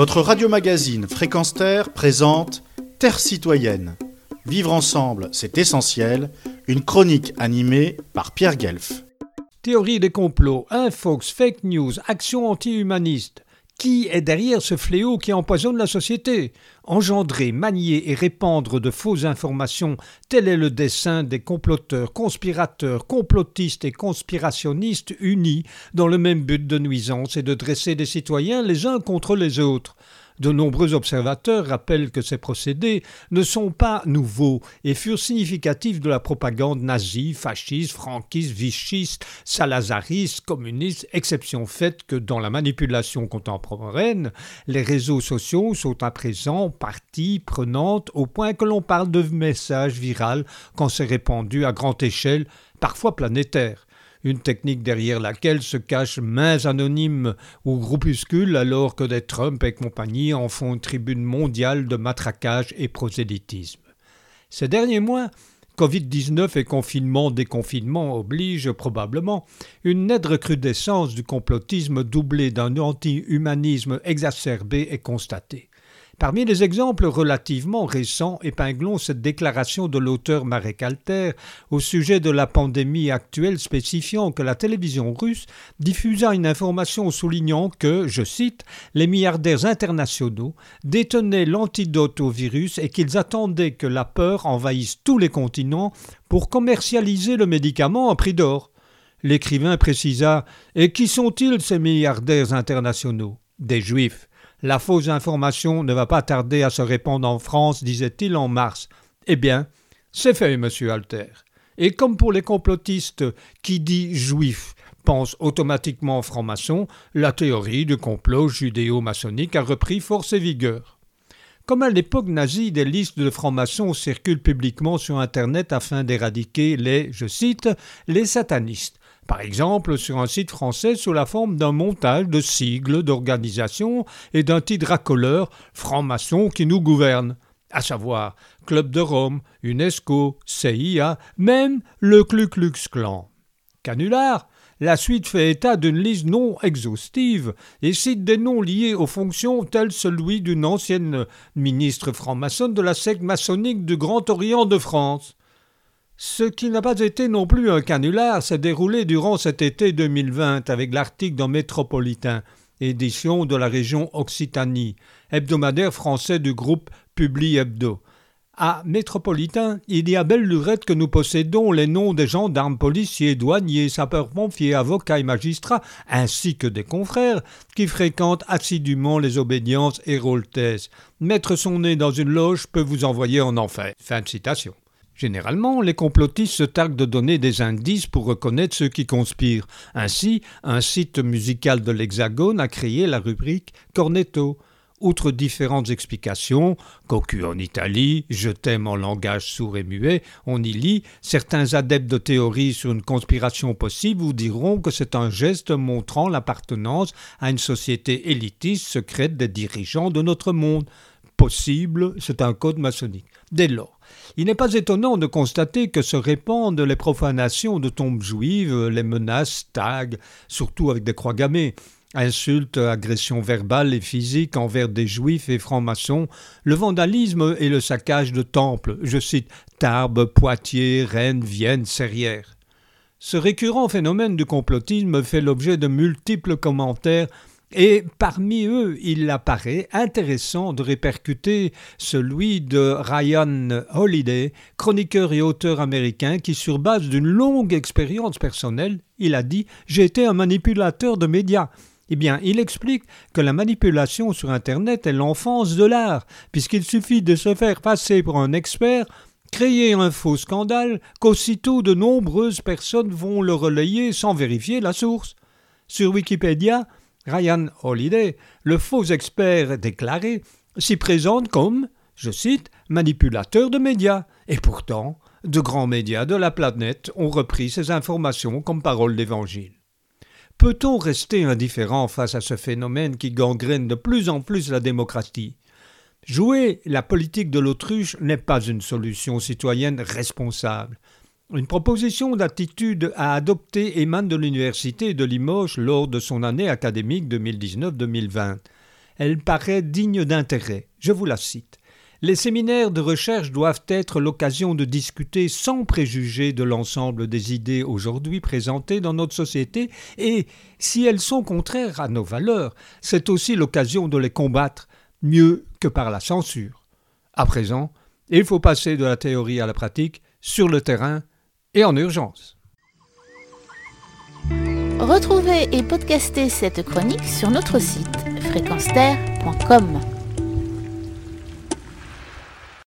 Votre radio-magazine Fréquence Terre présente Terre citoyenne. Vivre ensemble, c'est essentiel. Une chronique animée par Pierre Guelf. Théorie des complots, infox, fake news, action anti-humaniste. Qui est derrière ce fléau qui empoisonne la société Engendrer, manier et répandre de fausses informations, tel est le dessein des comploteurs, conspirateurs, complotistes et conspirationnistes unis dans le même but de nuisance et de dresser des citoyens les uns contre les autres. De nombreux observateurs rappellent que ces procédés ne sont pas nouveaux et furent significatifs de la propagande nazie, fasciste, franquiste, vichiste, salazariste, communiste, exception faite que dans la manipulation contemporaine, les réseaux sociaux sont à présent partie prenante au point que l'on parle de messages viral quand c'est répandu à grande échelle, parfois planétaire une technique derrière laquelle se cachent mains anonymes ou groupuscules alors que des Trump et compagnie en font une tribune mondiale de matraquage et prosélytisme. Ces derniers mois, Covid-19 et confinement-déconfinement obligent probablement une nette recrudescence du complotisme doublé d'un anti-humanisme exacerbé et constaté. Parmi les exemples relativement récents, épinglons cette déclaration de l'auteur Marek Alter au sujet de la pandémie actuelle spécifiant que la télévision russe diffusa une information soulignant que, je cite, les milliardaires internationaux détenaient l'antidote au virus et qu'ils attendaient que la peur envahisse tous les continents pour commercialiser le médicament à prix d'or. L'écrivain précisa Et qui sont-ils ces milliardaires internationaux? Des juifs. La fausse information ne va pas tarder à se répandre en France, disait-il en mars. Eh bien, c'est fait, monsieur Alter. Et comme pour les complotistes qui dit juif pense automatiquement franc-maçon, la théorie du complot judéo-maçonnique a repris force et vigueur. Comme à l'époque nazie, des listes de francs-maçons circulent publiquement sur Internet afin d'éradiquer les, je cite, les satanistes par exemple sur un site français sous la forme d'un montage de sigles d'organisation et d'un titre racoleur franc-maçon qui nous gouverne, à savoir Club de Rome, UNESCO, CIA, même le Ku Klux Klan. Canular la suite fait état d'une liste non exhaustive et cite des noms liés aux fonctions tels celui d'une ancienne ministre franc-maçonne de la secte maçonnique du Grand Orient de France. Ce qui n'a pas été non plus un canular s'est déroulé durant cet été 2020 avec l'article dans Métropolitain, édition de la région Occitanie, hebdomadaire français du groupe Publi Hebdo. À Métropolitain, il y a belle lurette que nous possédons les noms des gendarmes, policiers, douaniers, sapeurs-pompiers, avocats et magistrats, ainsi que des confrères qui fréquentent assidûment les obédiences héroltaises. Mettre son nez dans une loge peut vous envoyer en enfer. Fin de citation. Généralement, les complotistes se targuent de donner des indices pour reconnaître ceux qui conspirent. Ainsi, un site musical de l'Hexagone a créé la rubrique Cornetto. Outre différentes explications, cocu en Italie, je t'aime en langage sourd et muet, on y lit, certains adeptes de théories sur une conspiration possible vous diront que c'est un geste montrant l'appartenance à une société élitiste secrète des dirigeants de notre monde. Possible, c'est un code maçonnique. Dès lors, il n'est pas étonnant de constater que se répandent les profanations de tombes juives, les menaces, tags, surtout avec des croix gammées, insultes, agressions verbales et physiques envers des juifs et francs-maçons, le vandalisme et le saccage de temples, je cite Tarbes, Poitiers, Rennes, Vienne, Serrières. Ce récurrent phénomène du complotisme fait l'objet de multiples commentaires et parmi eux, il apparaît intéressant de répercuter celui de Ryan Holiday, chroniqueur et auteur américain qui, sur base d'une longue expérience personnelle, il a dit J'ai été un manipulateur de médias. Eh bien, il explique que la manipulation sur Internet est l'enfance de l'art, puisqu'il suffit de se faire passer pour un expert créer un faux scandale qu'aussitôt de nombreuses personnes vont le relayer sans vérifier la source. Sur Wikipédia, Ryan Holiday, le faux expert déclaré, s'y présente comme, je cite, manipulateur de médias. Et pourtant, de grands médias de la planète ont repris ces informations comme parole d'évangile. Peut-on rester indifférent face à ce phénomène qui gangrène de plus en plus la démocratie? Jouer la politique de l'autruche n'est pas une solution citoyenne responsable. Une proposition d'attitude à adopter émane de l'Université de Limoges lors de son année académique 2019-2020. elle paraît digne d'intérêt. Je vous la cite. Les séminaires de recherche doivent être l'occasion de discuter sans préjuger de l'ensemble des idées aujourd'hui présentées dans notre société et, si elles sont contraires à nos valeurs, c'est aussi l'occasion de les combattre mieux que par la censure. À présent, il faut passer de la théorie à la pratique sur le terrain et en urgence. Retrouvez et podcastez cette chronique sur notre site fréquence